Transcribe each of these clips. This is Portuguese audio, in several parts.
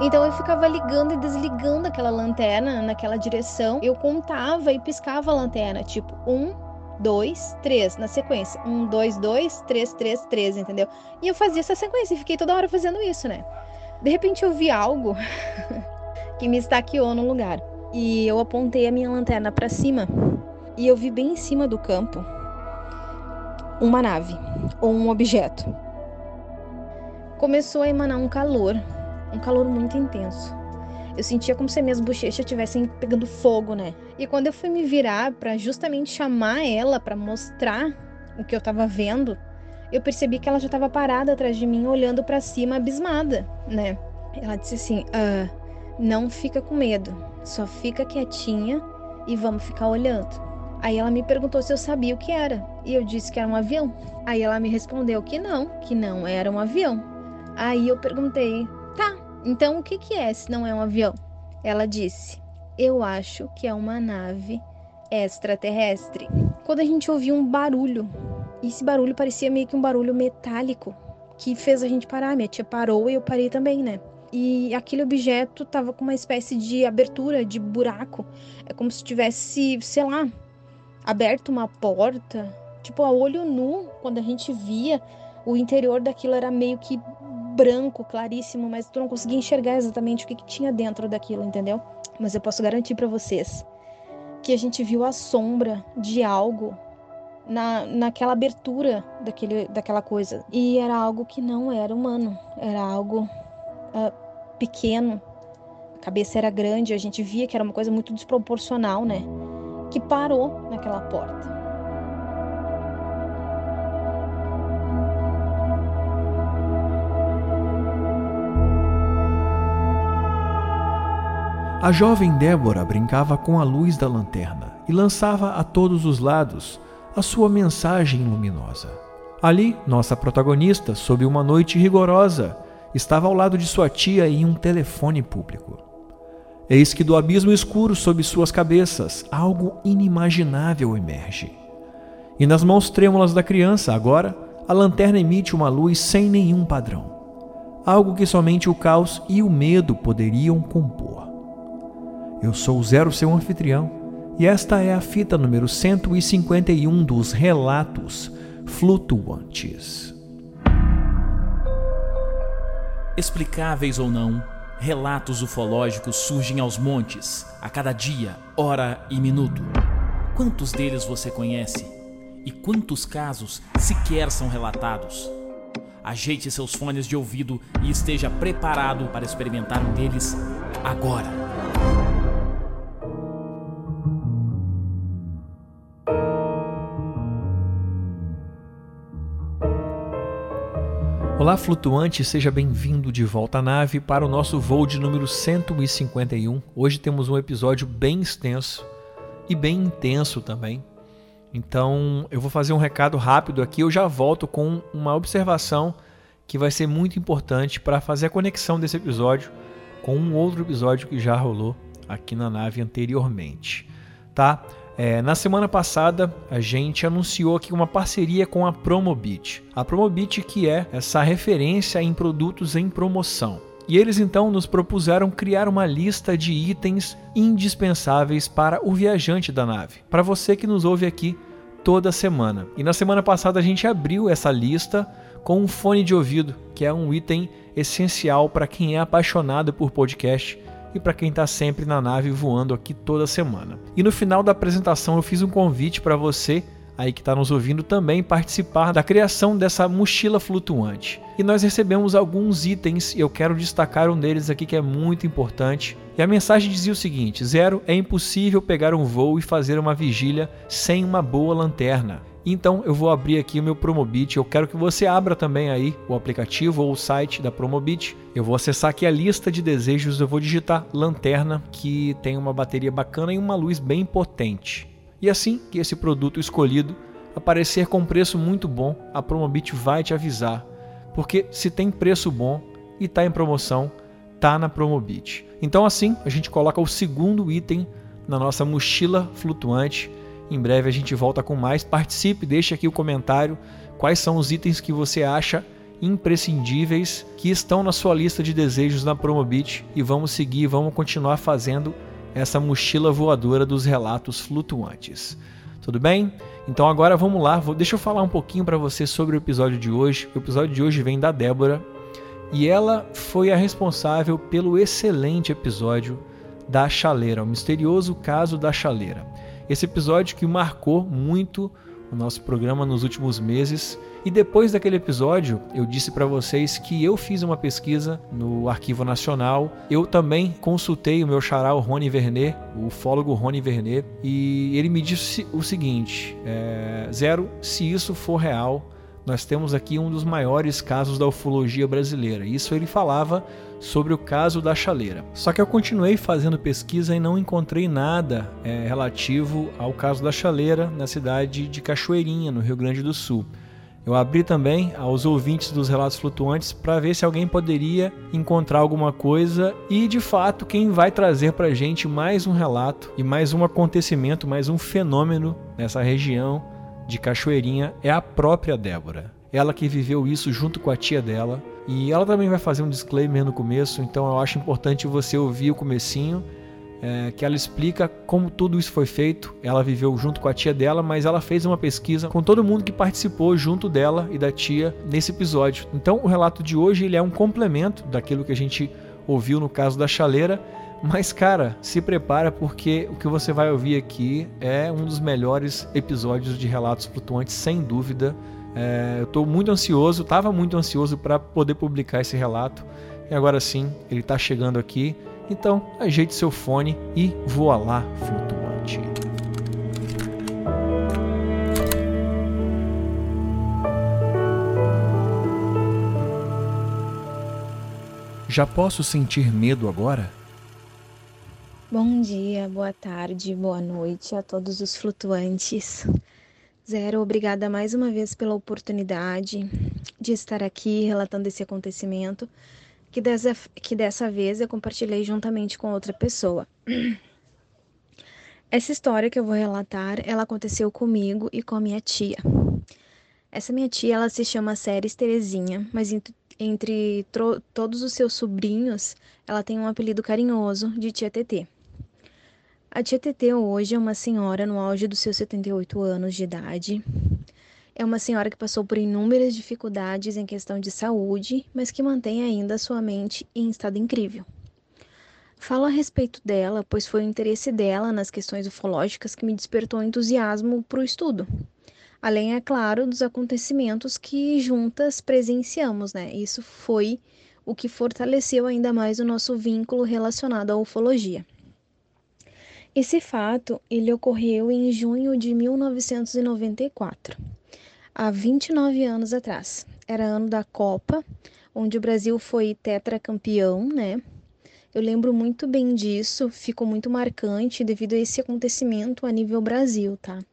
Então eu ficava ligando e desligando aquela lanterna naquela direção. Eu contava e piscava a lanterna, tipo, um, dois, três, na sequência. Um, dois, dois, três, três, três, entendeu? E eu fazia essa sequência e fiquei toda hora fazendo isso, né? De repente eu vi algo que me estaqueou no lugar. E eu apontei a minha lanterna para cima. E eu vi bem em cima do campo uma nave ou um objeto. Começou a emanar um calor, um calor muito intenso. Eu sentia como se minhas bochechas estivessem pegando fogo, né? E quando eu fui me virar para justamente chamar ela para mostrar o que eu tava vendo, eu percebi que ela já estava parada atrás de mim, olhando para cima, abismada, né? Ela disse assim: ah, não fica com medo, só fica quietinha e vamos ficar olhando. Aí ela me perguntou se eu sabia o que era, e eu disse que era um avião. Aí ela me respondeu que não, que não era um avião. Aí eu perguntei: então o que, que é se não é um avião? Ela disse: eu acho que é uma nave extraterrestre. Quando a gente ouviu um barulho, e esse barulho parecia meio que um barulho metálico, que fez a gente parar. Minha tia parou e eu parei também, né? E aquele objeto tava com uma espécie de abertura, de buraco. É como se tivesse, sei lá, aberto uma porta. Tipo, a olho nu, quando a gente via, o interior daquilo era meio que branco, claríssimo, mas tu não conseguia enxergar exatamente o que, que tinha dentro daquilo, entendeu? Mas eu posso garantir para vocês que a gente viu a sombra de algo na, naquela abertura daquele, daquela coisa. E era algo que não era humano, era algo uh, pequeno, a cabeça era grande, a gente via que era uma coisa muito desproporcional, né? Que parou naquela porta. A jovem Débora brincava com a luz da lanterna e lançava a todos os lados a sua mensagem luminosa. Ali, nossa protagonista, sob uma noite rigorosa, estava ao lado de sua tia em um telefone público. Eis que do abismo escuro sob suas cabeças algo inimaginável emerge. E nas mãos trêmulas da criança, agora, a lanterna emite uma luz sem nenhum padrão. Algo que somente o caos e o medo poderiam compor. Eu sou o Zero, seu anfitrião, e esta é a fita número 151 dos Relatos Flutuantes. Explicáveis ou não, relatos ufológicos surgem aos montes, a cada dia, hora e minuto. Quantos deles você conhece? E quantos casos sequer são relatados? Ajeite seus fones de ouvido e esteja preparado para experimentar um deles agora. Olá, flutuante, seja bem-vindo de volta à nave para o nosso voo de número 151. Hoje temos um episódio bem extenso e bem intenso também. Então, eu vou fazer um recado rápido aqui, eu já volto com uma observação que vai ser muito importante para fazer a conexão desse episódio com um outro episódio que já rolou aqui na nave anteriormente, tá? É, na semana passada, a gente anunciou aqui uma parceria com a Promobit. A Promobit que é essa referência em produtos em promoção. E eles então nos propuseram criar uma lista de itens indispensáveis para o viajante da nave, para você que nos ouve aqui toda semana. E na semana passada a gente abriu essa lista com um fone de ouvido, que é um item essencial para quem é apaixonado por podcast e para quem está sempre na nave voando aqui toda semana. E no final da apresentação eu fiz um convite para você aí que está nos ouvindo também participar da criação dessa mochila flutuante. E nós recebemos alguns itens e eu quero destacar um deles aqui que é muito importante. E a mensagem dizia o seguinte: Zero, é impossível pegar um voo e fazer uma vigília sem uma boa lanterna. Então eu vou abrir aqui o meu Promobit. Eu quero que você abra também aí o aplicativo ou o site da Promobit. Eu vou acessar aqui a lista de desejos. Eu vou digitar lanterna que tem uma bateria bacana e uma luz bem potente. E assim que esse produto escolhido aparecer com preço muito bom, a Promobit vai te avisar. Porque se tem preço bom e está em promoção, tá na Promobit. Então assim a gente coloca o segundo item na nossa mochila flutuante em breve a gente volta com mais. Participe, deixe aqui o comentário quais são os itens que você acha imprescindíveis que estão na sua lista de desejos na Promobit e vamos seguir, vamos continuar fazendo essa mochila voadora dos relatos flutuantes. Tudo bem? Então agora vamos lá, vou, deixa eu falar um pouquinho para você sobre o episódio de hoje. O episódio de hoje vem da Débora e ela foi a responsável pelo excelente episódio da chaleira, o misterioso caso da chaleira. Esse episódio que marcou muito o nosso programa nos últimos meses. E depois daquele episódio, eu disse para vocês que eu fiz uma pesquisa no Arquivo Nacional. Eu também consultei o meu xará, o Rony Vernet, o ufólogo Rony Vernet, e ele me disse o seguinte: é, Zero, se isso for real, nós temos aqui um dos maiores casos da ufologia brasileira. Isso ele falava sobre o caso da chaleira. Só que eu continuei fazendo pesquisa e não encontrei nada é, relativo ao caso da chaleira na cidade de Cachoeirinha, no Rio Grande do Sul. Eu abri também aos ouvintes dos relatos flutuantes para ver se alguém poderia encontrar alguma coisa e, de fato, quem vai trazer para gente mais um relato e mais um acontecimento, mais um fenômeno nessa região de Cachoeirinha é a própria Débora. Ela que viveu isso junto com a tia dela. E ela também vai fazer um disclaimer no começo, então eu acho importante você ouvir o comecinho, é, que ela explica como tudo isso foi feito. Ela viveu junto com a tia dela, mas ela fez uma pesquisa com todo mundo que participou junto dela e da tia nesse episódio. Então o relato de hoje ele é um complemento daquilo que a gente ouviu no caso da chaleira, mas, cara, se prepara porque o que você vai ouvir aqui é um dos melhores episódios de Relatos Flutuantes, sem dúvida. É, eu estou muito ansioso, estava muito ansioso para poder publicar esse relato. E agora sim, ele está chegando aqui. Então, ajeite seu fone e voa lá, flutuante. Já posso sentir medo agora? Bom dia, boa tarde, boa noite a todos os flutuantes. Zero, obrigada mais uma vez pela oportunidade de estar aqui relatando esse acontecimento que dessa, que dessa vez eu compartilhei juntamente com outra pessoa. Essa história que eu vou relatar, ela aconteceu comigo e com a minha tia. Essa minha tia, ela se chama Séries Terezinha, mas entre, entre todos os seus sobrinhos, ela tem um apelido carinhoso de Tia TT. A tia Tetê hoje é uma senhora no auge dos seus 78 anos de idade. É uma senhora que passou por inúmeras dificuldades em questão de saúde, mas que mantém ainda sua mente em estado incrível. Falo a respeito dela, pois foi o interesse dela nas questões ufológicas que me despertou entusiasmo para o estudo. Além, é claro, dos acontecimentos que juntas presenciamos, né? Isso foi o que fortaleceu ainda mais o nosso vínculo relacionado à ufologia. Esse fato ele ocorreu em junho de 1994, há 29 anos atrás. Era ano da Copa, onde o Brasil foi tetracampeão, né? Eu lembro muito bem disso, ficou muito marcante devido a esse acontecimento a nível Brasil, tá?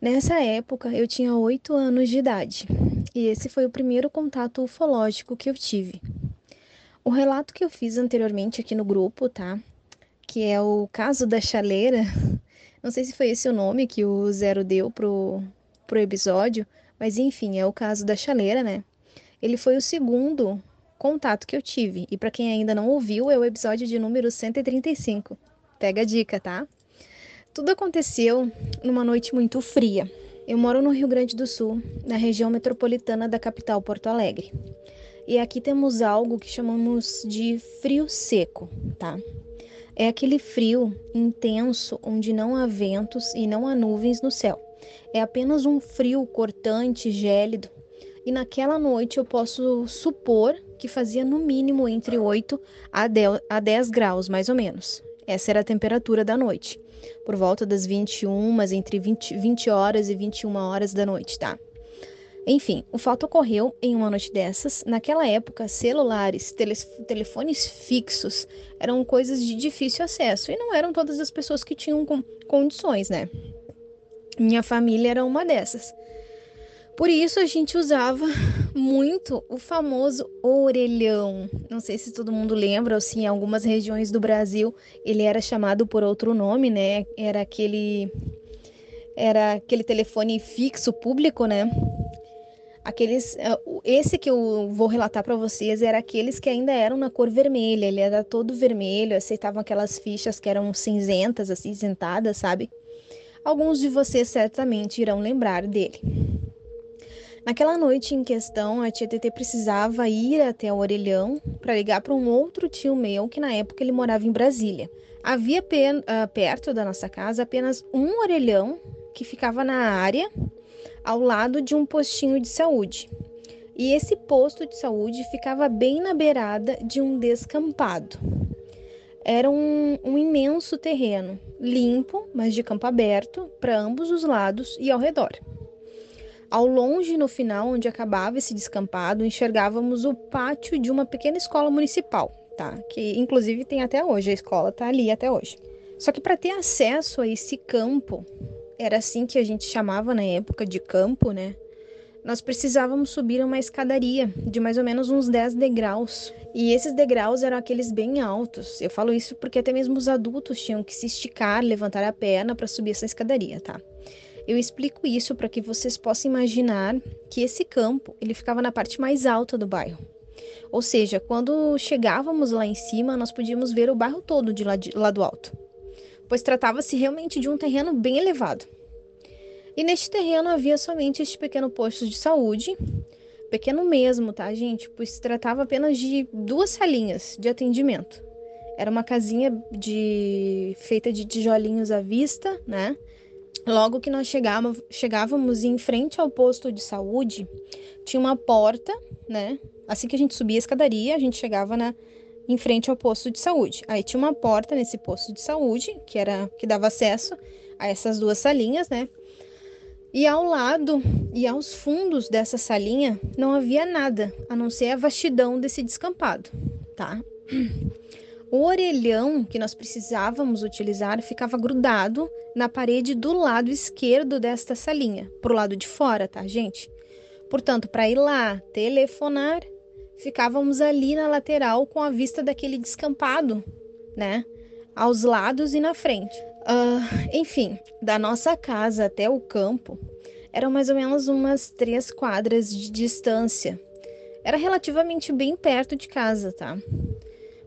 Nessa época eu tinha 8 anos de idade e esse foi o primeiro contato ufológico que eu tive. O relato que eu fiz anteriormente aqui no grupo, tá? Que é o caso da chaleira. Não sei se foi esse o nome que o Zero deu pro, pro episódio, mas enfim, é o caso da chaleira, né? Ele foi o segundo contato que eu tive. E para quem ainda não ouviu, é o episódio de número 135. Pega a dica, tá? Tudo aconteceu numa noite muito fria. Eu moro no Rio Grande do Sul, na região metropolitana da capital Porto Alegre. E aqui temos algo que chamamos de frio seco, tá? É aquele frio intenso onde não há ventos e não há nuvens no céu. É apenas um frio cortante, gélido. E naquela noite eu posso supor que fazia no mínimo entre 8 a 10 graus, mais ou menos. Essa era a temperatura da noite. Por volta das 21, entre 20, 20 horas e 21 horas da noite, tá? Enfim, o fato ocorreu em uma noite dessas. Naquela época, celulares, tele telefones fixos eram coisas de difícil acesso e não eram todas as pessoas que tinham condições, né? Minha família era uma dessas. Por isso a gente usava muito o famoso orelhão. Não sei se todo mundo lembra, ou se em algumas regiões do Brasil ele era chamado por outro nome, né? Era aquele era aquele telefone fixo público, né? Aqueles, eh, esse que eu vou relatar para vocês era aqueles que ainda eram na cor vermelha. Ele era todo vermelho, aceitavam aquelas fichas que eram cinzentas, acinzentadas, sabe? Alguns de vocês certamente irão lembrar dele. Naquela noite em questão, a tia TT precisava ir até o orelhão para ligar para um outro tio meu que na época ele morava em Brasília. Havia uh, perto da nossa casa apenas um orelhão que ficava na área ao lado de um postinho de saúde. E esse posto de saúde ficava bem na beirada de um descampado. Era um, um imenso terreno, limpo, mas de campo aberto, para ambos os lados e ao redor. Ao longe, no final, onde acabava esse descampado, enxergávamos o pátio de uma pequena escola municipal, tá? Que inclusive tem até hoje, a escola tá ali até hoje. Só que para ter acesso a esse campo, era assim que a gente chamava na época de campo, né? Nós precisávamos subir uma escadaria de mais ou menos uns 10 degraus. E esses degraus eram aqueles bem altos. Eu falo isso porque até mesmo os adultos tinham que se esticar, levantar a perna para subir essa escadaria, tá? Eu explico isso para que vocês possam imaginar que esse campo, ele ficava na parte mais alta do bairro. Ou seja, quando chegávamos lá em cima, nós podíamos ver o bairro todo de lá, de, lá do alto pois tratava-se realmente de um terreno bem elevado. E neste terreno havia somente este pequeno posto de saúde, pequeno mesmo, tá, gente? Pois se tratava apenas de duas salinhas de atendimento. Era uma casinha de feita de tijolinhos à vista, né? Logo que nós chegávamos, chegávamos em frente ao posto de saúde, tinha uma porta, né? Assim que a gente subia a escadaria, a gente chegava na, em frente ao posto de saúde. Aí tinha uma porta nesse posto de saúde, que era que dava acesso a essas duas salinhas, né? E ao lado e aos fundos dessa salinha não havia nada, a não ser a vastidão desse descampado, tá? O orelhão que nós precisávamos utilizar ficava grudado na parede do lado esquerdo desta salinha, pro lado de fora, tá, gente? Portanto, para ir lá telefonar, ficávamos ali na lateral com a vista daquele descampado, né? Aos lados e na frente. Uh, enfim, da nossa casa até o campo eram mais ou menos umas três quadras de distância. Era relativamente bem perto de casa, tá?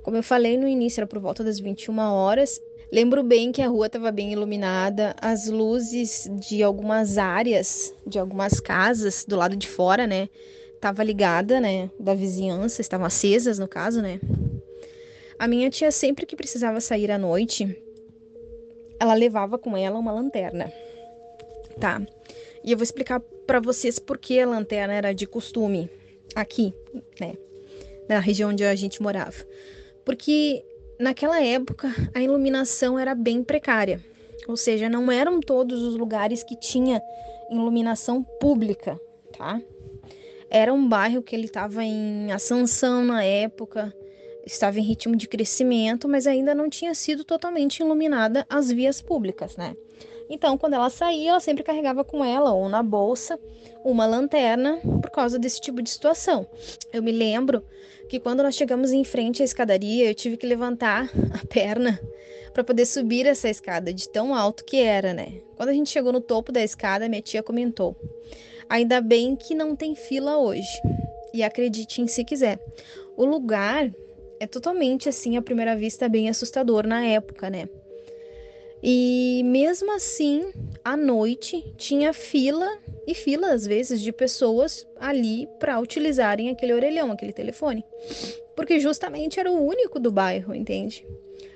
Como eu falei no início, era por volta das 21 horas. Lembro bem que a rua estava bem iluminada, as luzes de algumas áreas, de algumas casas do lado de fora, né? Estava ligada, né, da vizinhança, estavam acesas no caso, né? A minha tia sempre que precisava sair à noite, ela levava com ela uma lanterna. Tá? E eu vou explicar para vocês por que a lanterna era de costume aqui, né, na região onde a gente morava. Porque naquela época a iluminação era bem precária. Ou seja, não eram todos os lugares que tinha iluminação pública, tá? Era um bairro que ele estava em ascensão na época, estava em ritmo de crescimento, mas ainda não tinha sido totalmente iluminada as vias públicas, né? Então, quando ela saía, ela sempre carregava com ela ou na bolsa uma lanterna por causa desse tipo de situação. Eu me lembro que quando nós chegamos em frente à escadaria, eu tive que levantar a perna para poder subir essa escada de tão alto que era, né? Quando a gente chegou no topo da escada, minha tia comentou: Ainda bem que não tem fila hoje. E acredite em se quiser. O lugar é totalmente assim, à primeira vista, bem assustador na época, né? E mesmo assim, à noite tinha fila e fila às vezes de pessoas ali para utilizarem aquele orelhão, aquele telefone, porque justamente era o único do bairro, entende?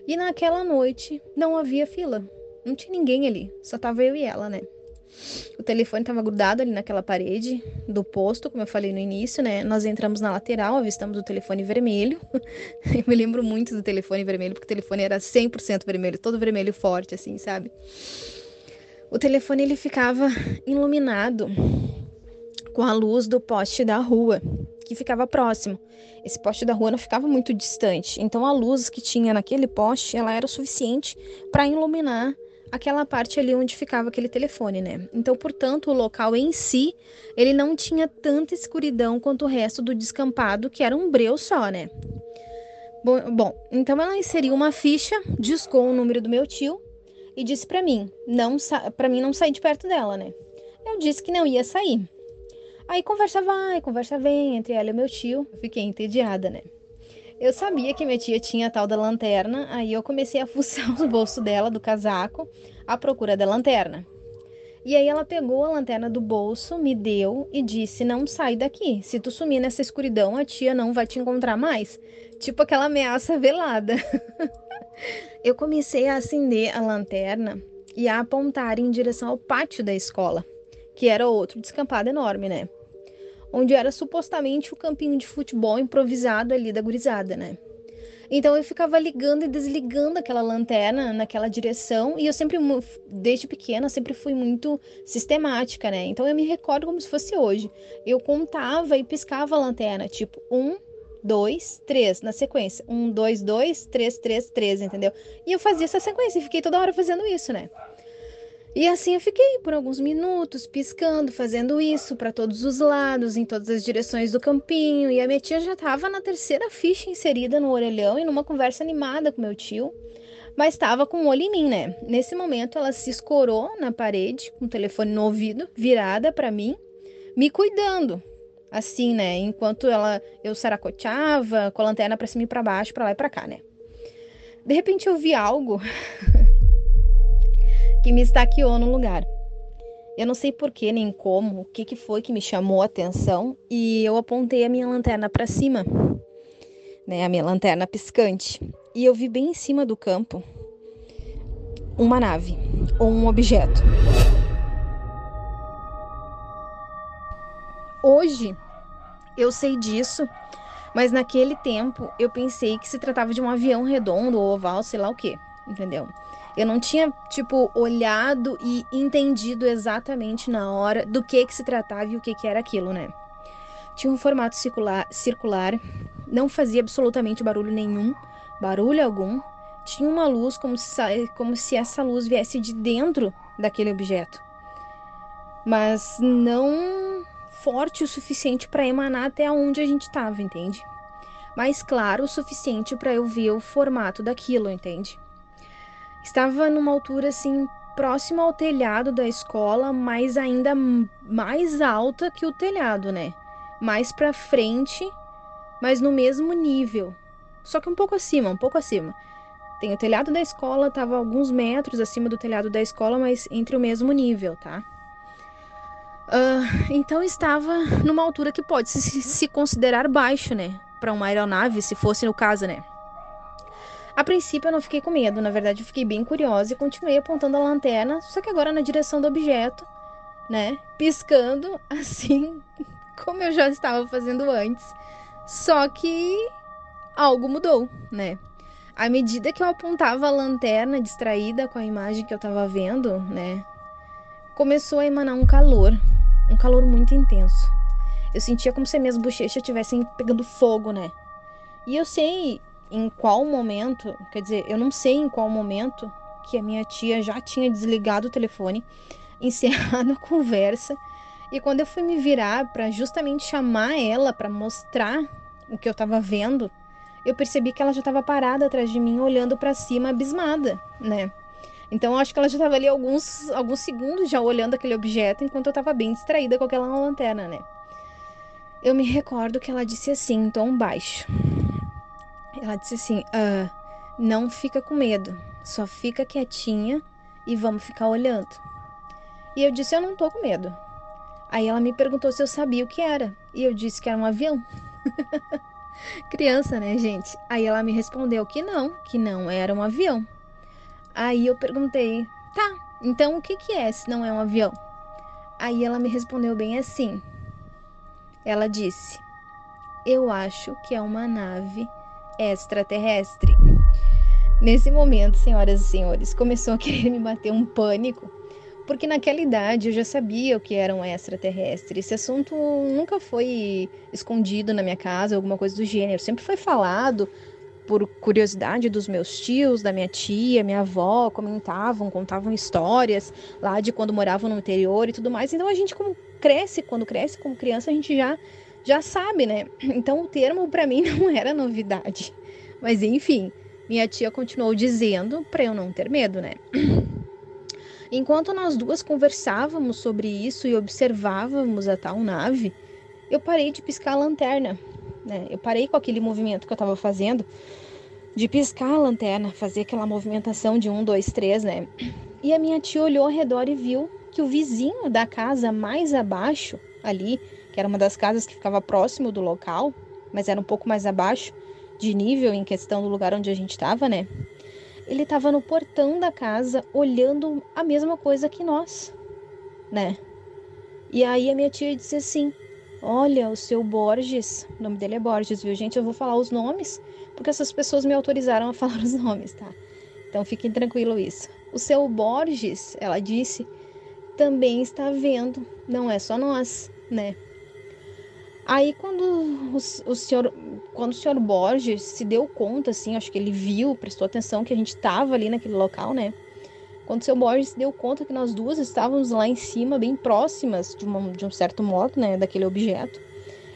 E naquela noite não havia fila, não tinha ninguém ali, só tava eu e ela, né? O telefone estava grudado ali naquela parede do posto, como eu falei no início, né? Nós entramos na lateral, avistamos o telefone vermelho. eu me lembro muito do telefone vermelho, porque o telefone era 100% vermelho, todo vermelho forte, assim, sabe? O telefone ele ficava iluminado com a luz do poste da rua, que ficava próximo. Esse poste da rua não ficava muito distante, então a luz que tinha naquele poste, ela era o suficiente para iluminar aquela parte ali onde ficava aquele telefone, né? Então, portanto, o local em si, ele não tinha tanta escuridão quanto o resto do descampado, que era um breu só, né? Bom, bom então ela inseriu uma ficha, discou o número do meu tio e disse para mim, não para mim não sair de perto dela, né? Eu disse que não ia sair. Aí conversa vai, conversa vem entre ela e meu tio. Eu fiquei entediada, né? Eu sabia que minha tia tinha a tal da lanterna, aí eu comecei a fuçar os bolsos dela do casaco à procura da lanterna. E aí ela pegou a lanterna do bolso, me deu e disse: "Não sai daqui. Se tu sumir nessa escuridão, a tia não vai te encontrar mais." Tipo aquela ameaça velada. eu comecei a acender a lanterna e a apontar em direção ao pátio da escola, que era outro descampado enorme, né? Onde era supostamente o campinho de futebol improvisado ali da gurizada, né? Então eu ficava ligando e desligando aquela lanterna naquela direção e eu sempre, desde pequena, sempre fui muito sistemática, né? Então eu me recordo como se fosse hoje. Eu contava e piscava a lanterna, tipo, um, dois, três, na sequência. Um, dois, dois, três, três, três, entendeu? E eu fazia essa sequência e fiquei toda hora fazendo isso, né? E assim eu fiquei por alguns minutos piscando, fazendo isso para todos os lados, em todas as direções do campinho. E a minha tia já estava na terceira ficha inserida no orelhão e numa conversa animada com meu tio, mas estava com o um olho em mim, né? Nesse momento ela se escorou na parede, com o telefone no ouvido, virada para mim, me cuidando. Assim, né? Enquanto ela eu saracoteava com a lanterna para cima e para baixo, para lá e para cá, né? De repente eu vi algo que me estaqueou no lugar. Eu não sei porquê nem como, o que, que foi que me chamou a atenção e eu apontei a minha lanterna para cima, né, a minha lanterna piscante, e eu vi bem em cima do campo uma nave ou um objeto. Hoje eu sei disso, mas naquele tempo eu pensei que se tratava de um avião redondo ou oval, sei lá o que, entendeu? Eu não tinha, tipo, olhado e entendido exatamente na hora do que que se tratava e o que que era aquilo, né? Tinha um formato circular, circular não fazia absolutamente barulho nenhum, barulho algum. Tinha uma luz como se, como se essa luz viesse de dentro daquele objeto. Mas não forte o suficiente para emanar até onde a gente estava, entende? Mas claro o suficiente para eu ver o formato daquilo, entende? Estava numa altura assim próxima ao telhado da escola, mas ainda mais alta que o telhado, né? Mais para frente, mas no mesmo nível. Só que um pouco acima, um pouco acima. Tem o telhado da escola, estava alguns metros acima do telhado da escola, mas entre o mesmo nível, tá? Uh, então estava numa altura que pode se, se considerar baixo, né? Para uma aeronave, se fosse no caso, né? A princípio eu não fiquei com medo, na verdade eu fiquei bem curiosa e continuei apontando a lanterna, só que agora na direção do objeto, né? Piscando assim como eu já estava fazendo antes. Só que algo mudou, né? À medida que eu apontava a lanterna distraída com a imagem que eu estava vendo, né? Começou a emanar um calor, um calor muito intenso. Eu sentia como se minhas bochechas estivessem pegando fogo, né? E eu sei em qual momento, quer dizer, eu não sei em qual momento que a minha tia já tinha desligado o telefone, encerrado a conversa, e quando eu fui me virar para justamente chamar ela para mostrar o que eu estava vendo, eu percebi que ela já estava parada atrás de mim, olhando para cima, abismada, né? Então acho que ela já estava ali alguns, alguns segundos já olhando aquele objeto, enquanto eu estava bem distraída com aquela lanterna, né? Eu me recordo que ela disse assim, em tom baixo: ela disse assim: ah, não fica com medo, só fica quietinha e vamos ficar olhando. E eu disse: eu não tô com medo. Aí ela me perguntou se eu sabia o que era. E eu disse que era um avião. Criança, né, gente? Aí ela me respondeu que não, que não era um avião. Aí eu perguntei: tá, então o que, que é se não é um avião? Aí ela me respondeu bem assim. Ela disse: Eu acho que é uma nave extraterrestre. Nesse momento, senhoras e senhores, começou a querer me bater um pânico, porque naquela idade eu já sabia o que era um extraterrestre. Esse assunto nunca foi escondido na minha casa, alguma coisa do gênero. Sempre foi falado por curiosidade dos meus tios, da minha tia, minha avó, comentavam, contavam histórias lá de quando moravam no interior e tudo mais. Então a gente como cresce, quando cresce como criança, a gente já já sabe, né? Então o termo para mim não era novidade. Mas enfim, minha tia continuou dizendo para eu não ter medo, né? Enquanto nós duas conversávamos sobre isso e observávamos a tal nave, eu parei de piscar a lanterna. Né? Eu parei com aquele movimento que eu estava fazendo de piscar a lanterna, fazer aquela movimentação de um, dois, três, né? E a minha tia olhou ao redor e viu que o vizinho da casa mais abaixo, ali, que era uma das casas que ficava próximo do local, mas era um pouco mais abaixo de nível em questão do lugar onde a gente estava, né? Ele estava no portão da casa olhando a mesma coisa que nós, né? E aí a minha tia disse assim: Olha, o seu Borges, o nome dele é Borges, viu, gente? Eu vou falar os nomes, porque essas pessoas me autorizaram a falar os nomes, tá? Então fiquem tranquilo isso. O seu Borges, ela disse, também está vendo, não é só nós, né? Aí quando o, o senhor, quando o senhor Borges se deu conta, assim, acho que ele viu, prestou atenção que a gente estava ali naquele local, né? Quando o seu Borges se deu conta que nós duas estávamos lá em cima, bem próximas, de, uma, de um certo modo, né, daquele objeto,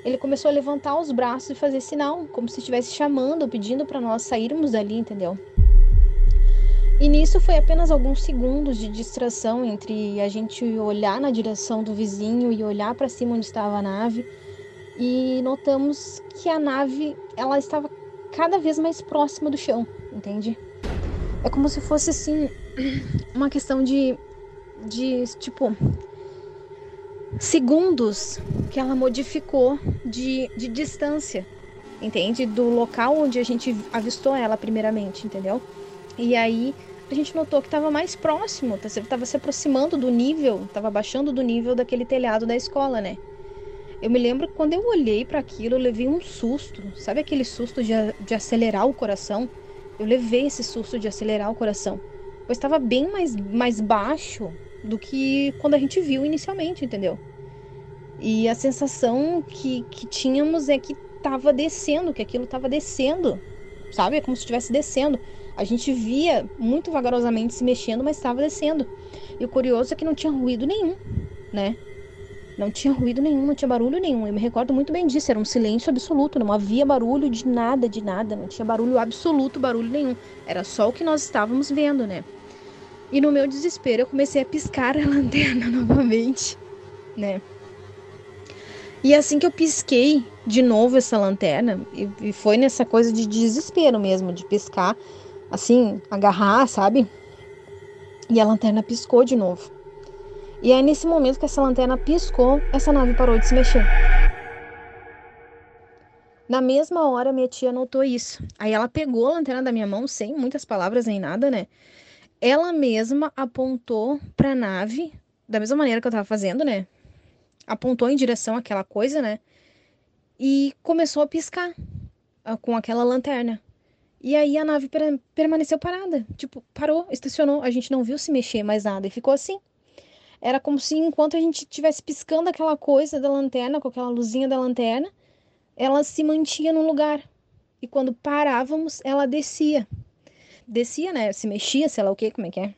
ele começou a levantar os braços e fazer sinal, como se estivesse chamando, pedindo para nós sairmos dali, entendeu? E nisso foi apenas alguns segundos de distração entre a gente olhar na direção do vizinho e olhar para cima onde estava a nave e notamos que a nave ela estava cada vez mais próxima do chão, entende? É como se fosse assim uma questão de de tipo segundos que ela modificou de, de distância, entende? Do local onde a gente avistou ela primeiramente, entendeu? E aí a gente notou que estava mais próximo, estava se aproximando do nível, estava baixando do nível daquele telhado da escola, né? Eu me lembro que quando eu olhei para aquilo, eu levei um susto. Sabe aquele susto de, de acelerar o coração? Eu levei esse susto de acelerar o coração. Pois estava bem mais, mais baixo do que quando a gente viu inicialmente, entendeu? E a sensação que, que tínhamos é que estava descendo, que aquilo estava descendo, sabe? É como se estivesse descendo. A gente via muito vagarosamente se mexendo, mas estava descendo. E o curioso é que não tinha ruído nenhum, né? Não tinha ruído nenhum, não tinha barulho nenhum. Eu me recordo muito bem disso, era um silêncio absoluto, não havia barulho de nada, de nada, não tinha barulho absoluto, barulho nenhum. Era só o que nós estávamos vendo, né? E no meu desespero eu comecei a piscar a lanterna novamente, né? E assim que eu pisquei de novo essa lanterna, e foi nessa coisa de desespero mesmo, de piscar, assim, agarrar, sabe? E a lanterna piscou de novo. E é nesse momento que essa lanterna piscou, essa nave parou de se mexer. Na mesma hora, minha tia notou isso. Aí ela pegou a lanterna da minha mão, sem muitas palavras nem nada, né? Ela mesma apontou para a nave, da mesma maneira que eu estava fazendo, né? Apontou em direção àquela coisa, né? E começou a piscar ah, com aquela lanterna. E aí a nave permaneceu parada. Tipo, parou, estacionou. A gente não viu se mexer mais nada. E ficou assim. Era como se enquanto a gente estivesse piscando aquela coisa da lanterna, com aquela luzinha da lanterna, ela se mantinha no lugar. E quando parávamos, ela descia. Descia, né? Se mexia, sei lá o que, como é que é.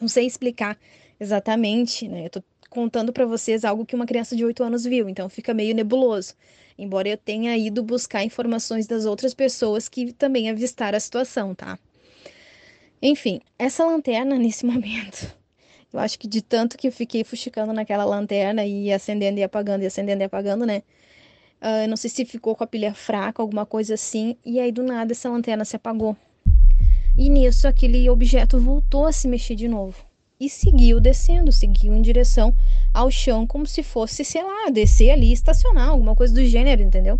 Não sei explicar exatamente, né? Eu tô contando para vocês algo que uma criança de 8 anos viu, então fica meio nebuloso. Embora eu tenha ido buscar informações das outras pessoas que também avistaram a situação, tá? Enfim, essa lanterna nesse momento eu acho que de tanto que eu fiquei fuxicando naquela lanterna e acendendo e apagando e acendendo e apagando, né? Uh, não sei se ficou com a pilha fraca, alguma coisa assim. E aí do nada essa lanterna se apagou. E nisso aquele objeto voltou a se mexer de novo. E seguiu descendo, seguiu em direção ao chão, como se fosse, sei lá, descer ali, estacionar, alguma coisa do gênero, entendeu?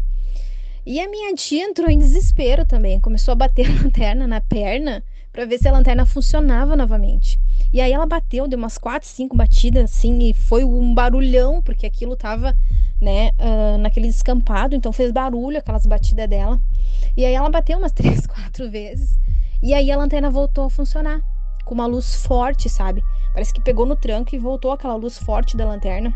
E a minha tia entrou em desespero também, começou a bater a lanterna na perna para ver se a lanterna funcionava novamente. E aí ela bateu, deu umas quatro, cinco batidas assim, e foi um barulhão, porque aquilo tava, né, uh, naquele descampado, então fez barulho aquelas batidas dela. E aí ela bateu umas três, quatro vezes. E aí a lanterna voltou a funcionar, com uma luz forte, sabe? Parece que pegou no tranco e voltou aquela luz forte da lanterna.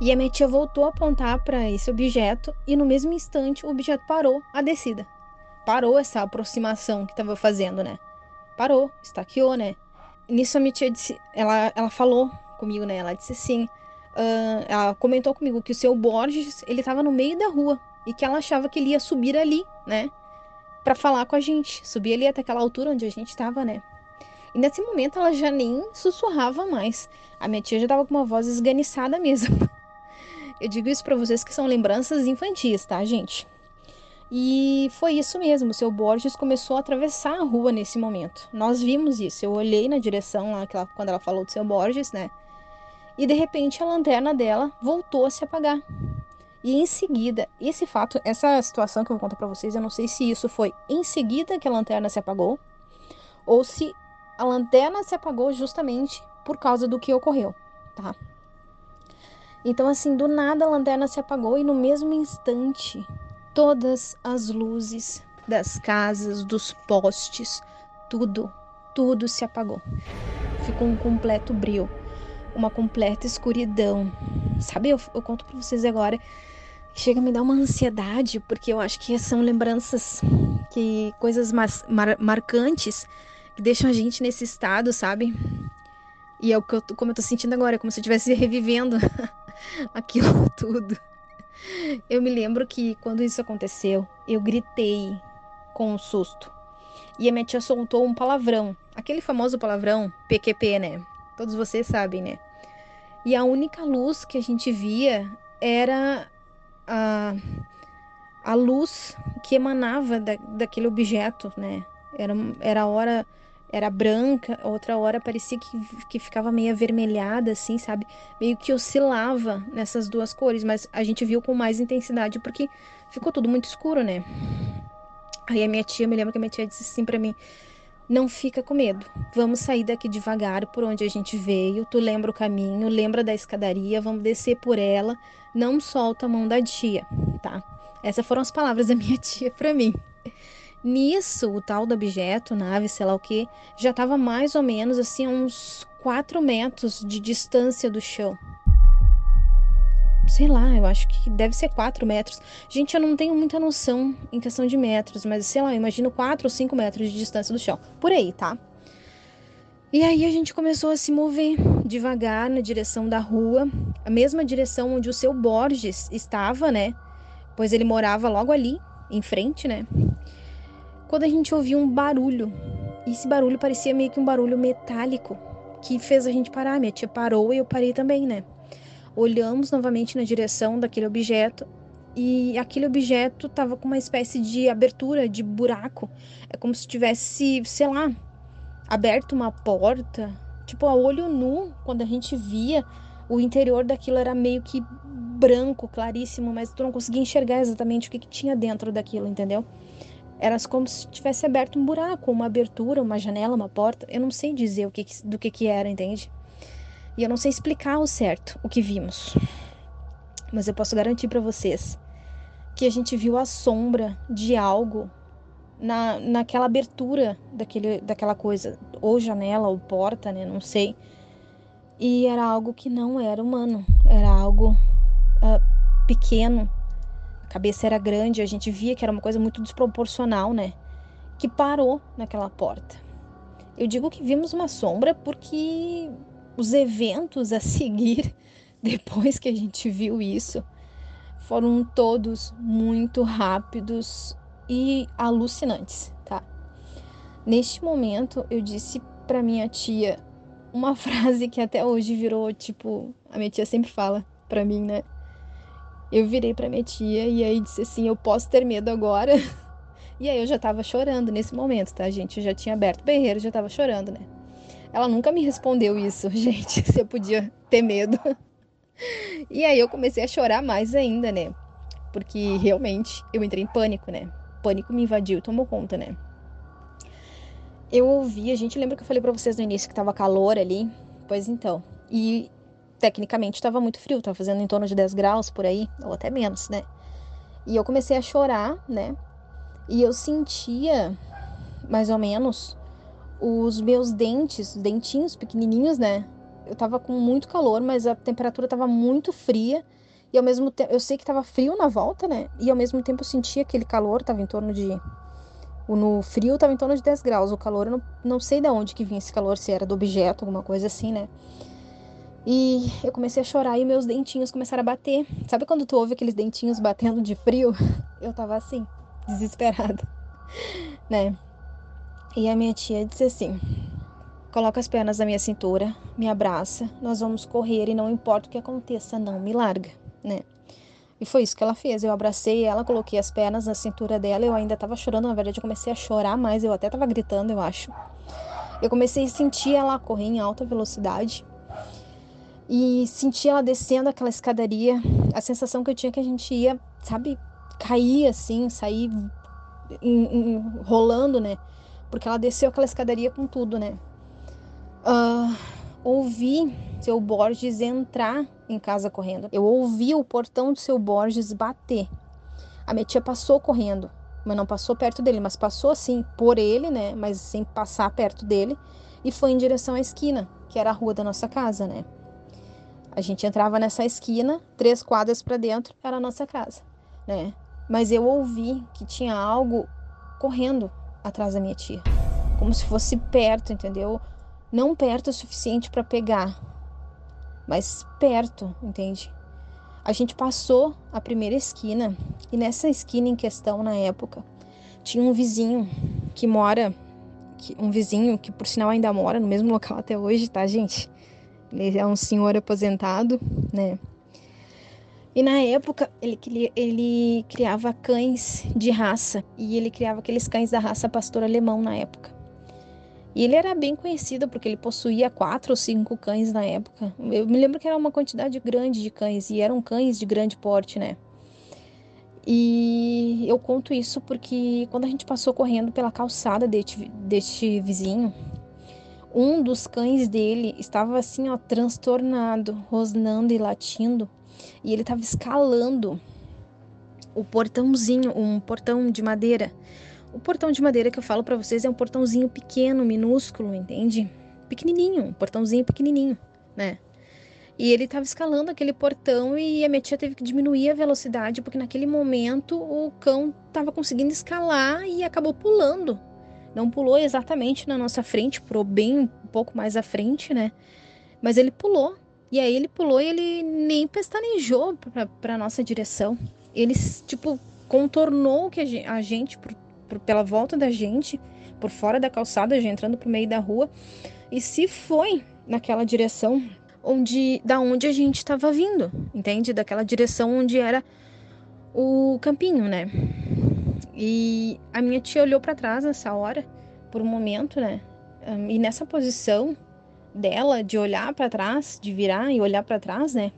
E a minha tia voltou a apontar para esse objeto e no mesmo instante o objeto parou a descida. Parou essa aproximação que estava fazendo, né? Parou, estaqueou, né? nisso a minha tia disse, ela, ela falou comigo, né? Ela disse assim, uh, ela comentou comigo que o seu Borges, ele tava no meio da rua e que ela achava que ele ia subir ali, né? Para falar com a gente, subir ali até aquela altura onde a gente tava, né? E nesse momento ela já nem sussurrava mais. A minha tia já tava com uma voz esganiçada mesmo. Eu digo isso para vocês que são lembranças infantis, tá, gente? E foi isso mesmo, o seu Borges começou a atravessar a rua nesse momento. Nós vimos isso. Eu olhei na direção lá ela, quando ela falou do seu Borges, né? E de repente a lanterna dela voltou a se apagar. E em seguida, esse fato, essa situação que eu vou contar para vocês, eu não sei se isso foi em seguida que a lanterna se apagou ou se a lanterna se apagou justamente por causa do que ocorreu, tá? Então, assim, do nada a lanterna se apagou e no mesmo instante todas as luzes das casas, dos postes, tudo, tudo se apagou. Ficou um completo brilho, uma completa escuridão. Sabe, eu, eu conto para vocês agora, chega a me dar uma ansiedade, porque eu acho que são lembranças que coisas mar, mar, marcantes que deixam a gente nesse estado, sabe? E é o que eu, como eu tô sentindo agora, é como se eu estivesse revivendo aquilo tudo. Eu me lembro que quando isso aconteceu, eu gritei com um susto. E a minha tia soltou um palavrão, aquele famoso palavrão PQP, né? Todos vocês sabem, né? E a única luz que a gente via era a, a luz que emanava da, daquele objeto, né? Era, era a hora era branca, outra hora parecia que, que ficava meio avermelhada, assim, sabe? Meio que oscilava nessas duas cores, mas a gente viu com mais intensidade porque ficou tudo muito escuro, né? Aí a minha tia, me lembra que a minha tia disse assim para mim: Não fica com medo, vamos sair daqui devagar por onde a gente veio. Tu lembra o caminho, lembra da escadaria, vamos descer por ela, não solta a mão da tia, tá? Essas foram as palavras da minha tia para mim. Nisso, o tal do objeto, nave, sei lá o que, já estava mais ou menos assim uns 4 metros de distância do chão. Sei lá, eu acho que deve ser 4 metros. Gente, eu não tenho muita noção em questão de metros, mas sei lá, eu imagino 4 ou 5 metros de distância do chão. Por aí, tá? E aí a gente começou a se mover devagar na direção da rua, a mesma direção onde o seu Borges estava, né? Pois ele morava logo ali, em frente, né? Quando a gente ouviu um barulho. E esse barulho parecia meio que um barulho metálico que fez a gente parar. Minha tia parou e eu parei também, né? Olhamos novamente na direção daquele objeto e aquele objeto tava com uma espécie de abertura, de buraco. É como se tivesse, sei lá, aberto uma porta. Tipo, a olho nu, quando a gente via, o interior daquilo era meio que branco, claríssimo, mas tu não conseguia enxergar exatamente o que, que tinha dentro daquilo, entendeu? Era como se tivesse aberto um buraco, uma abertura, uma janela, uma porta. Eu não sei dizer o que, do que, que era, entende? E eu não sei explicar o certo o que vimos. Mas eu posso garantir para vocês que a gente viu a sombra de algo na, naquela abertura daquele, daquela coisa, ou janela ou porta, né? Não sei. E era algo que não era humano, era algo uh, pequeno, cabeça era grande, a gente via que era uma coisa muito desproporcional, né? Que parou naquela porta. Eu digo que vimos uma sombra porque os eventos a seguir, depois que a gente viu isso, foram todos muito rápidos e alucinantes, tá? Neste momento, eu disse para minha tia uma frase que até hoje virou tipo, a minha tia sempre fala para mim, né? Eu virei para minha tia e aí disse assim: Eu posso ter medo agora? E aí eu já tava chorando nesse momento, tá, gente? Eu já tinha aberto o berreiro, já tava chorando, né? Ela nunca me respondeu isso, gente, se eu podia ter medo. E aí eu comecei a chorar mais ainda, né? Porque realmente eu entrei em pânico, né? Pânico me invadiu, tomou conta, né? Eu ouvi, a gente lembra que eu falei para vocês no início que tava calor ali? Pois então. E tecnicamente estava muito frio, estava fazendo em torno de 10 graus por aí, ou até menos, né? E eu comecei a chorar, né? E eu sentia, mais ou menos, os meus dentes, dentinhos pequenininhos, né? Eu tava com muito calor, mas a temperatura tava muito fria. E ao mesmo tempo, eu sei que tava frio na volta, né? E ao mesmo tempo eu sentia aquele calor, tava em torno de. No frio tava em torno de 10 graus. O calor, eu não, não sei de onde que vinha esse calor, se era do objeto, alguma coisa assim, né? E eu comecei a chorar e meus dentinhos começaram a bater. Sabe quando tu ouve aqueles dentinhos batendo de frio? Eu tava assim, desesperada, né? E a minha tia disse assim: coloca as pernas na minha cintura, me abraça, nós vamos correr e não importa o que aconteça, não me larga, né? E foi isso que ela fez. Eu abracei ela, coloquei as pernas na cintura dela. Eu ainda tava chorando, na verdade, eu comecei a chorar mais. Eu até tava gritando, eu acho. Eu comecei a sentir ela correr em alta velocidade e senti ela descendo aquela escadaria. A sensação que eu tinha que a gente ia, sabe, cair assim, sair em, em, rolando, né? Porque ela desceu aquela escadaria com tudo, né? Uh, ouvi seu Borges entrar em casa correndo. Eu ouvi o portão do seu Borges bater. A minha tia passou correndo, mas não passou perto dele, mas passou assim por ele, né? Mas sem passar perto dele e foi em direção à esquina, que era a rua da nossa casa, né? A gente entrava nessa esquina, três quadras para dentro era a nossa casa, né? Mas eu ouvi que tinha algo correndo atrás da minha tia, como se fosse perto, entendeu? Não perto o suficiente para pegar, mas perto, entende? A gente passou a primeira esquina e nessa esquina em questão na época tinha um vizinho que mora, um vizinho que por sinal ainda mora no mesmo local até hoje, tá, gente? Ele é um senhor aposentado, né? E na época ele, ele criava cães de raça e ele criava aqueles cães da raça pastor alemão na época. E ele era bem conhecido porque ele possuía quatro ou cinco cães na época. Eu me lembro que era uma quantidade grande de cães e eram cães de grande porte, né? E eu conto isso porque quando a gente passou correndo pela calçada deste, deste vizinho, um dos cães dele estava assim, ó, transtornado, rosnando e latindo, e ele estava escalando o portãozinho, um portão de madeira. O portão de madeira que eu falo para vocês é um portãozinho pequeno, minúsculo, entende? Pequenininho, um portãozinho pequenininho, né? E ele estava escalando aquele portão e a minha tia teve que diminuir a velocidade porque naquele momento o cão estava conseguindo escalar e acabou pulando não pulou exatamente na nossa frente, pulou bem um pouco mais à frente, né? Mas ele pulou. E aí ele pulou e ele nem pestanejou para nossa direção. Ele, tipo, contornou que a gente, por, por, pela volta da gente, por fora da calçada, já entrando pro meio da rua, e se foi naquela direção onde da onde a gente estava vindo, entende? Daquela direção onde era o campinho, né? E a minha tia olhou para trás nessa hora, por um momento, né? E nessa posição dela de olhar para trás, de virar e olhar para trás, né?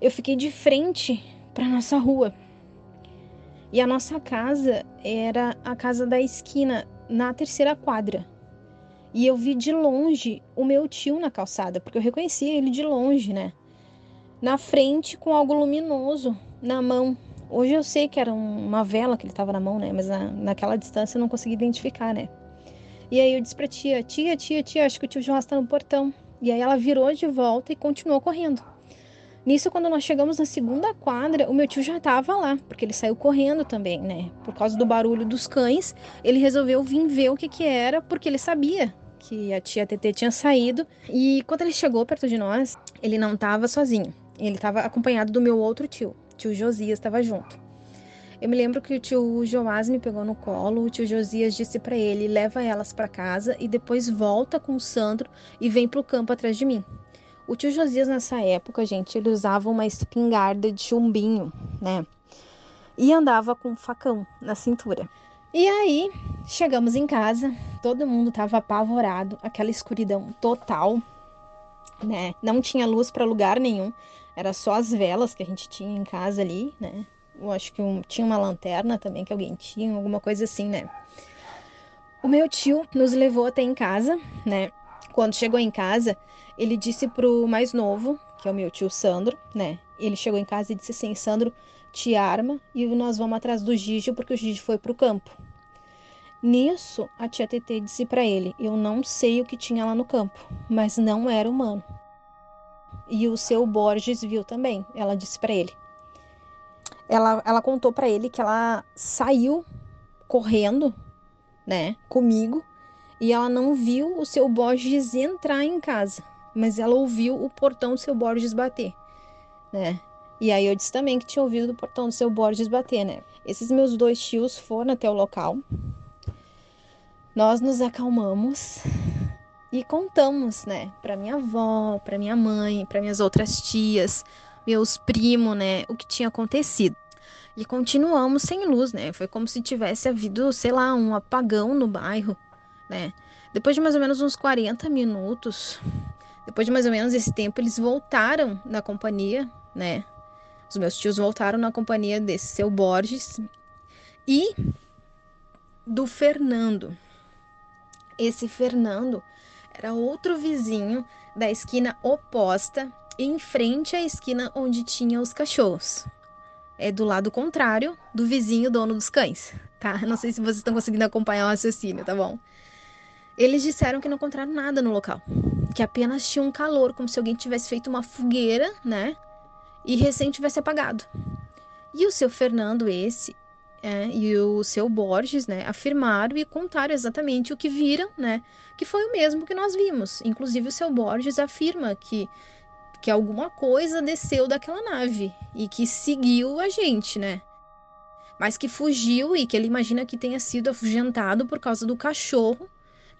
Eu fiquei de frente para nossa rua. E a nossa casa era a casa da esquina, na terceira quadra. E eu vi de longe o meu tio na calçada, porque eu reconhecia ele de longe, né? Na frente com algo luminoso na mão, Hoje eu sei que era uma vela que ele estava na mão, né? Mas na, naquela distância eu não consegui identificar, né? E aí eu disse pra tia, tia, tia, tia, acho que o tio João está no portão. E aí ela virou de volta e continuou correndo. Nisso, quando nós chegamos na segunda quadra, o meu tio já estava lá, porque ele saiu correndo também, né? Por causa do barulho dos cães, ele resolveu vir ver o que que era, porque ele sabia que a tia TT tinha saído. E quando ele chegou perto de nós, ele não estava sozinho. Ele estava acompanhado do meu outro tio tio Josias estava junto. Eu me lembro que o tio Joás me pegou no colo, o tio Josias disse para ele: leva elas para casa e depois volta com o Sandro e vem pro campo atrás de mim. O tio Josias, nessa época, gente, ele usava uma espingarda de chumbinho, né? E andava com um facão na cintura. E aí, chegamos em casa, todo mundo tava apavorado, aquela escuridão total, né? Não tinha luz para lugar nenhum. Era só as velas que a gente tinha em casa ali, né? Eu acho que um, tinha uma lanterna também que alguém tinha, alguma coisa assim, né? O meu tio nos levou até em casa, né? Quando chegou em casa, ele disse pro mais novo, que é o meu tio Sandro, né? Ele chegou em casa e disse assim: Sandro, te arma e nós vamos atrás do Gigi, porque o Gigi foi pro campo. Nisso, a tia TT disse para ele: Eu não sei o que tinha lá no campo, mas não era humano. E o seu Borges viu também. Ela disse para ele. Ela, ela contou para ele que ela saiu correndo, né, comigo, e ela não viu o seu Borges entrar em casa, mas ela ouviu o portão do seu Borges bater, né? E aí eu disse também que tinha ouvido o portão do seu Borges bater, né? Esses meus dois tios foram até o local. Nós nos acalmamos e contamos, né, para minha avó, para minha mãe, para minhas outras tias, meus primos, né, o que tinha acontecido. E continuamos sem luz, né? Foi como se tivesse havido, sei lá, um apagão no bairro, né? Depois de mais ou menos uns 40 minutos, depois de mais ou menos esse tempo, eles voltaram na companhia, né? Os meus tios voltaram na companhia desse seu Borges e do Fernando. Esse Fernando era outro vizinho da esquina oposta, em frente à esquina onde tinha os cachorros é do lado contrário do vizinho dono dos cães, tá? Não sei se vocês estão conseguindo acompanhar o raciocínio, tá bom? Eles disseram que não encontraram nada no local, que apenas tinha um calor, como se alguém tivesse feito uma fogueira, né? E recém tivesse apagado. E o seu Fernando, esse, é, e o seu Borges, né, afirmaram e contaram exatamente o que viram, né? Que foi o mesmo que nós vimos. Inclusive, o seu Borges afirma que que alguma coisa desceu daquela nave e que seguiu a gente, né? Mas que fugiu e que ele imagina que tenha sido afugentado por causa do cachorro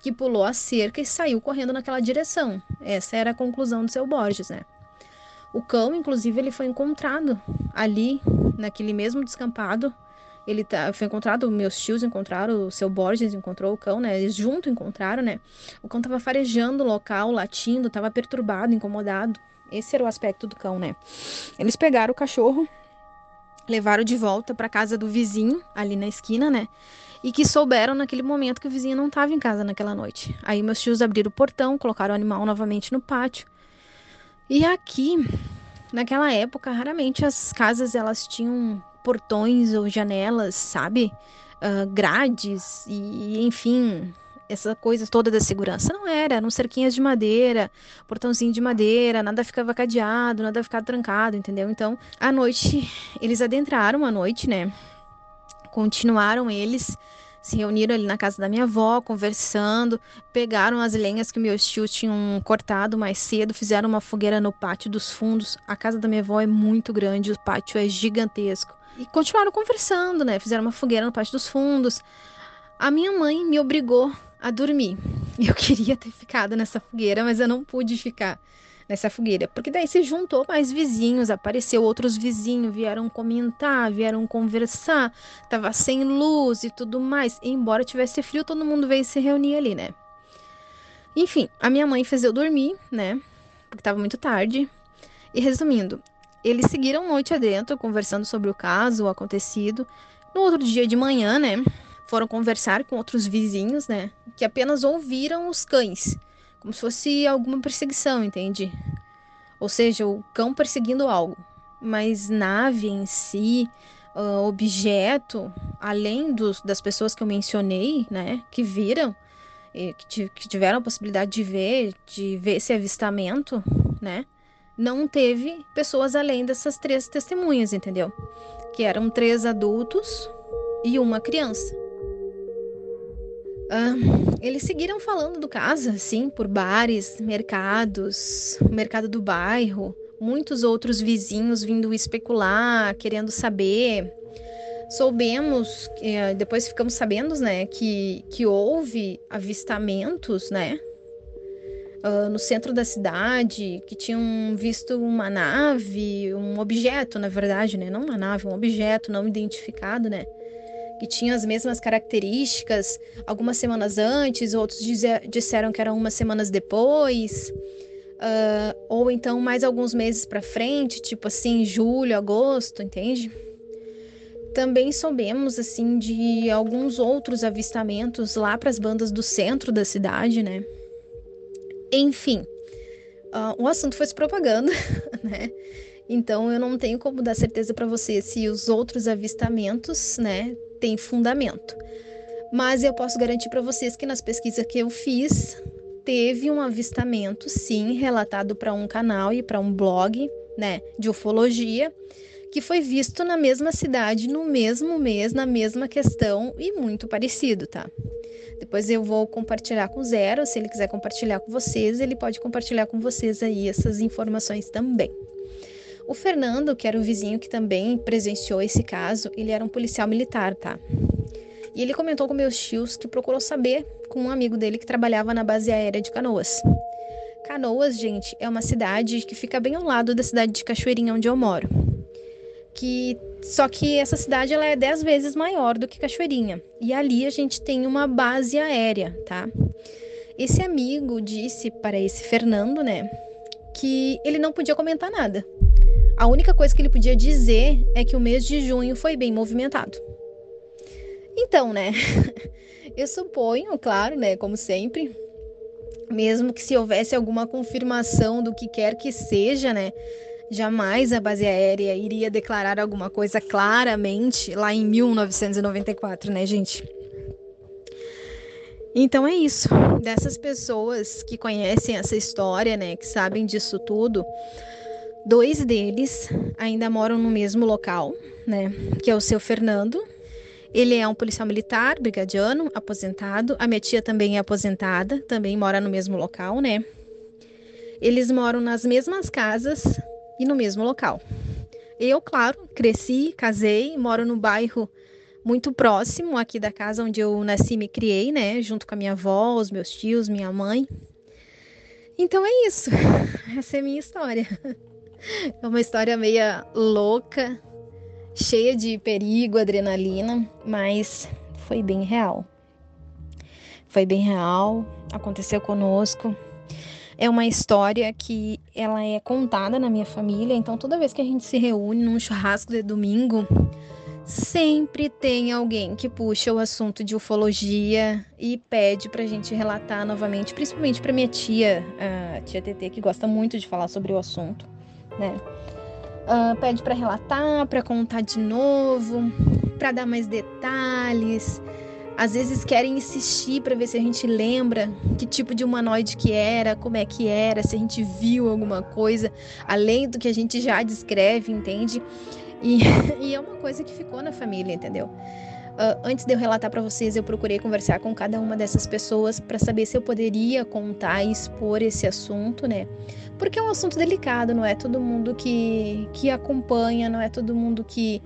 que pulou a cerca e saiu correndo naquela direção. Essa era a conclusão do seu Borges, né? O cão, inclusive, ele foi encontrado ali, naquele mesmo descampado. Ele tá, foi encontrado, meus tios encontraram, o seu Borges encontrou o cão, né? Eles junto encontraram, né? O cão tava farejando o local, latindo, tava perturbado, incomodado. Esse era o aspecto do cão, né? Eles pegaram o cachorro, levaram de volta para casa do vizinho, ali na esquina, né? E que souberam naquele momento que o vizinho não estava em casa naquela noite. Aí meus tios abriram o portão, colocaram o animal novamente no pátio. E aqui, naquela época, raramente as casas elas tinham portões ou janelas, sabe? Uh, grades e, enfim, essa coisa toda da segurança. Não era, eram cerquinhas de madeira, portãozinho de madeira, nada ficava cadeado, nada ficava trancado, entendeu? Então, à noite, eles adentraram à noite, né? Continuaram eles, se reuniram ali na casa da minha avó, conversando, pegaram as lenhas que meus tios tinham cortado mais cedo, fizeram uma fogueira no pátio dos fundos. A casa da minha avó é muito grande, o pátio é gigantesco. E continuaram conversando, né? Fizeram uma fogueira no pátio dos fundos. A minha mãe me obrigou a dormir. Eu queria ter ficado nessa fogueira, mas eu não pude ficar nessa fogueira, porque daí se juntou mais vizinhos, apareceu outros vizinhos, vieram comentar, vieram conversar, tava sem luz e tudo mais. E embora tivesse frio, todo mundo veio se reunir ali, né? Enfim, a minha mãe fez eu dormir, né? Porque tava muito tarde. E resumindo, eles seguiram noite adentro conversando sobre o caso, o acontecido. No outro dia de manhã, né? foram conversar com outros vizinhos, né? Que apenas ouviram os cães, como se fosse alguma perseguição, entende? Ou seja, o cão perseguindo algo. Mas nave em si, uh, objeto, além dos, das pessoas que eu mencionei, né? Que viram, que, que tiveram a possibilidade de ver, de ver esse avistamento, né? Não teve pessoas além dessas três testemunhas, entendeu? Que eram três adultos e uma criança. Uh, eles seguiram falando do caso, assim, por bares, mercados, mercado do bairro, muitos outros vizinhos vindo especular, querendo saber. Soubemos, eh, depois ficamos sabendo, né, que, que houve avistamentos, né, uh, no centro da cidade, que tinham visto uma nave, um objeto, na verdade, né, não uma nave, um objeto não identificado, né, que tinham as mesmas características algumas semanas antes, outros disseram que eram umas semanas depois, uh, ou então mais alguns meses para frente, tipo assim, julho, agosto, entende? Também soubemos assim de alguns outros avistamentos lá para as bandas do centro da cidade, né? Enfim, uh, o assunto foi se propagando, né? Então eu não tenho como dar certeza para você se os outros avistamentos, né, têm fundamento. Mas eu posso garantir para vocês que nas pesquisas que eu fiz, teve um avistamento, sim, relatado para um canal e para um blog, né, de ufologia, que foi visto na mesma cidade, no mesmo mês, na mesma questão e muito parecido, tá? Depois eu vou compartilhar com o Zero, se ele quiser compartilhar com vocês, ele pode compartilhar com vocês aí essas informações também. O Fernando, que era o vizinho que também presenciou esse caso, ele era um policial militar, tá? E ele comentou com meus tios que procurou saber com um amigo dele que trabalhava na base aérea de Canoas. Canoas, gente, é uma cidade que fica bem ao lado da cidade de Cachoeirinha, onde eu moro. Que só que essa cidade ela é dez vezes maior do que Cachoeirinha. E ali a gente tem uma base aérea, tá? Esse amigo disse para esse Fernando, né, que ele não podia comentar nada. A única coisa que ele podia dizer é que o mês de junho foi bem movimentado. Então, né? Eu suponho, claro, né, como sempre, mesmo que se houvesse alguma confirmação do que quer que seja, né, jamais a base aérea iria declarar alguma coisa claramente lá em 1994, né, gente? Então é isso. Dessas pessoas que conhecem essa história, né, que sabem disso tudo, dois deles ainda moram no mesmo local, né, que é o seu Fernando. Ele é um policial militar, brigadiano, aposentado. A minha tia também é aposentada, também mora no mesmo local, né? Eles moram nas mesmas casas e no mesmo local. Eu, claro, cresci, casei, moro no bairro muito próximo aqui da casa onde eu nasci e me criei, né? Junto com a minha avó, os meus tios, minha mãe. Então é isso. Essa é a minha história. É uma história meia louca, cheia de perigo, adrenalina, mas foi bem real. Foi bem real, aconteceu conosco. É uma história que ela é contada na minha família, então toda vez que a gente se reúne num churrasco de domingo, sempre tem alguém que puxa o assunto de ufologia e pede pra gente relatar novamente, principalmente pra minha tia, a tia TT, que gosta muito de falar sobre o assunto, né? Uh, pede para relatar, para contar de novo, para dar mais detalhes. Às vezes querem insistir para ver se a gente lembra que tipo de humanoide que era, como é que era, se a gente viu alguma coisa além do que a gente já descreve, entende? E, e é uma coisa que ficou na família, entendeu? Uh, antes de eu relatar para vocês, eu procurei conversar com cada uma dessas pessoas para saber se eu poderia contar e expor esse assunto, né? Porque é um assunto delicado, não é todo mundo que, que acompanha, não é todo mundo que,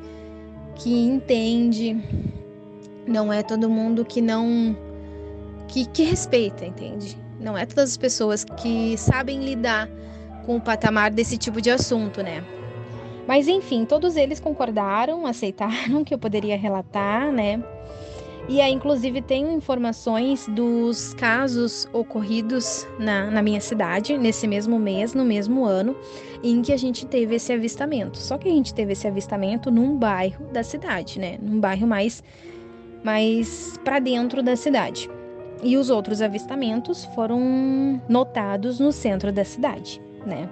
que entende, não é todo mundo que não. que, que respeita, entende? Não é todas as pessoas que sabem lidar com o patamar desse tipo de assunto, né? Mas enfim, todos eles concordaram, aceitaram que eu poderia relatar, né? E aí, inclusive, tenho informações dos casos ocorridos na, na, minha cidade, nesse mesmo mês, no mesmo ano, em que a gente teve esse avistamento. Só que a gente teve esse avistamento num bairro da cidade, né? Num bairro mais, mais para dentro da cidade. E os outros avistamentos foram notados no centro da cidade, né?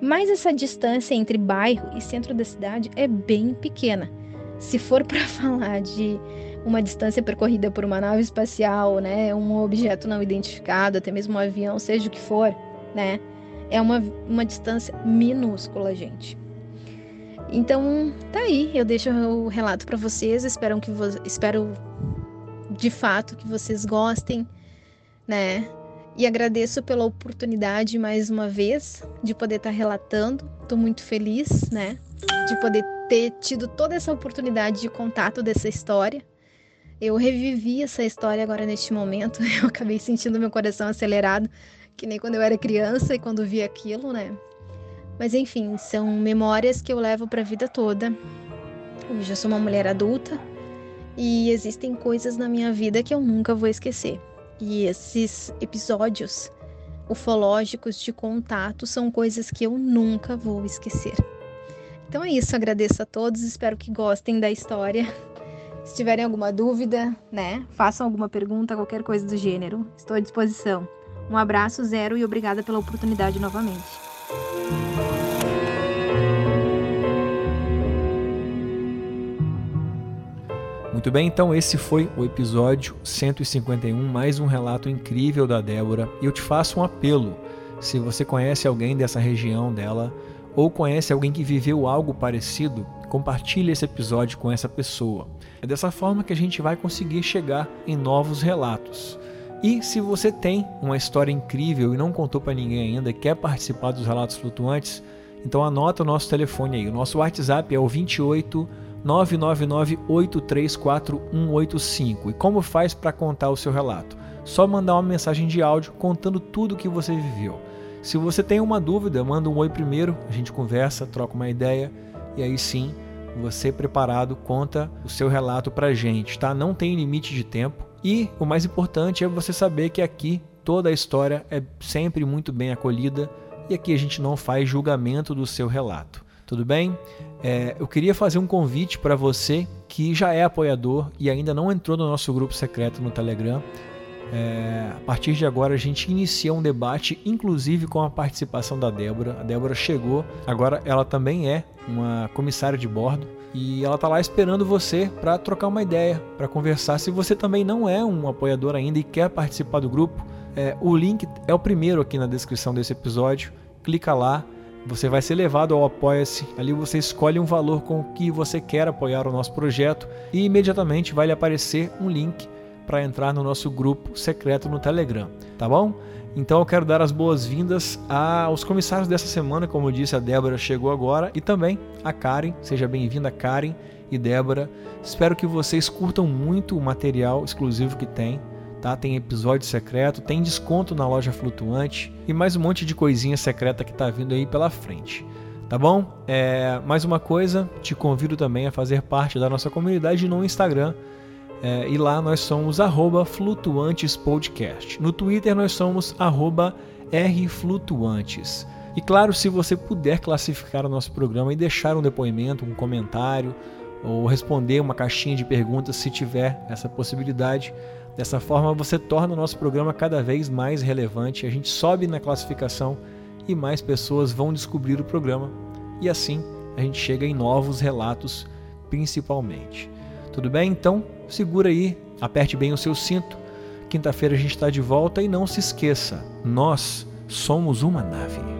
Mas essa distância entre bairro e centro da cidade é bem pequena. Se for para falar de uma distância percorrida por uma nave espacial, né, um objeto não identificado, até mesmo um avião, seja o que for, né, é uma, uma distância minúscula, gente. Então, tá aí, eu deixo o relato para vocês, espero que vo espero de fato que vocês gostem, né? E agradeço pela oportunidade mais uma vez de poder estar tá relatando. Estou muito feliz, né, de poder ter tido toda essa oportunidade de contato dessa história. Eu revivi essa história agora neste momento. Eu acabei sentindo meu coração acelerado, que nem quando eu era criança e quando vi aquilo, né? Mas enfim, são memórias que eu levo para a vida toda. Eu já sou uma mulher adulta e existem coisas na minha vida que eu nunca vou esquecer. E esses episódios ufológicos de contato são coisas que eu nunca vou esquecer. Então é isso, agradeço a todos, espero que gostem da história. Se tiverem alguma dúvida, né, façam alguma pergunta, qualquer coisa do gênero, estou à disposição. Um abraço, zero, e obrigada pela oportunidade novamente. Muito bem, então esse foi o episódio 151, mais um relato incrível da Débora. E eu te faço um apelo. Se você conhece alguém dessa região dela ou conhece alguém que viveu algo parecido, compartilhe esse episódio com essa pessoa. É dessa forma que a gente vai conseguir chegar em novos relatos. E se você tem uma história incrível e não contou para ninguém ainda e quer participar dos relatos flutuantes, então anota o nosso telefone aí. O nosso WhatsApp é o 28 999-834185. E como faz para contar o seu relato? Só mandar uma mensagem de áudio contando tudo o que você viveu. Se você tem uma dúvida, manda um oi primeiro, a gente conversa, troca uma ideia e aí sim, você preparado conta o seu relato pra gente, tá? Não tem limite de tempo. E o mais importante é você saber que aqui toda a história é sempre muito bem acolhida e aqui a gente não faz julgamento do seu relato. Tudo bem? É, eu queria fazer um convite para você que já é apoiador e ainda não entrou no nosso grupo secreto no Telegram. É, a partir de agora a gente inicia um debate, inclusive com a participação da Débora. A Débora chegou, agora ela também é uma comissária de bordo e ela está lá esperando você para trocar uma ideia, para conversar. Se você também não é um apoiador ainda e quer participar do grupo, é, o link é o primeiro aqui na descrição desse episódio. Clica lá, você vai ser levado ao Apoia-se. Ali você escolhe um valor com que você quer apoiar o nosso projeto e imediatamente vai lhe aparecer um link para entrar no nosso grupo secreto no Telegram, tá bom? Então eu quero dar as boas-vindas aos comissários dessa semana, como eu disse, a Débora chegou agora e também a Karen. Seja bem-vinda, Karen e Débora. Espero que vocês curtam muito o material exclusivo que tem tá? Tem episódio secreto, tem desconto na loja flutuante e mais um monte de coisinha secreta que está vindo aí pela frente. Tá bom? É, mais uma coisa, te convido também a fazer parte da nossa comunidade no Instagram. É, e lá nós somos flutuantespodcast. No Twitter nós somos rflutuantes. E claro, se você puder classificar o nosso programa e deixar um depoimento, um comentário, ou responder uma caixinha de perguntas se tiver essa possibilidade, Dessa forma, você torna o nosso programa cada vez mais relevante, a gente sobe na classificação e mais pessoas vão descobrir o programa. E assim a gente chega em novos relatos, principalmente. Tudo bem? Então, segura aí, aperte bem o seu cinto. Quinta-feira a gente está de volta e não se esqueça: nós somos uma nave.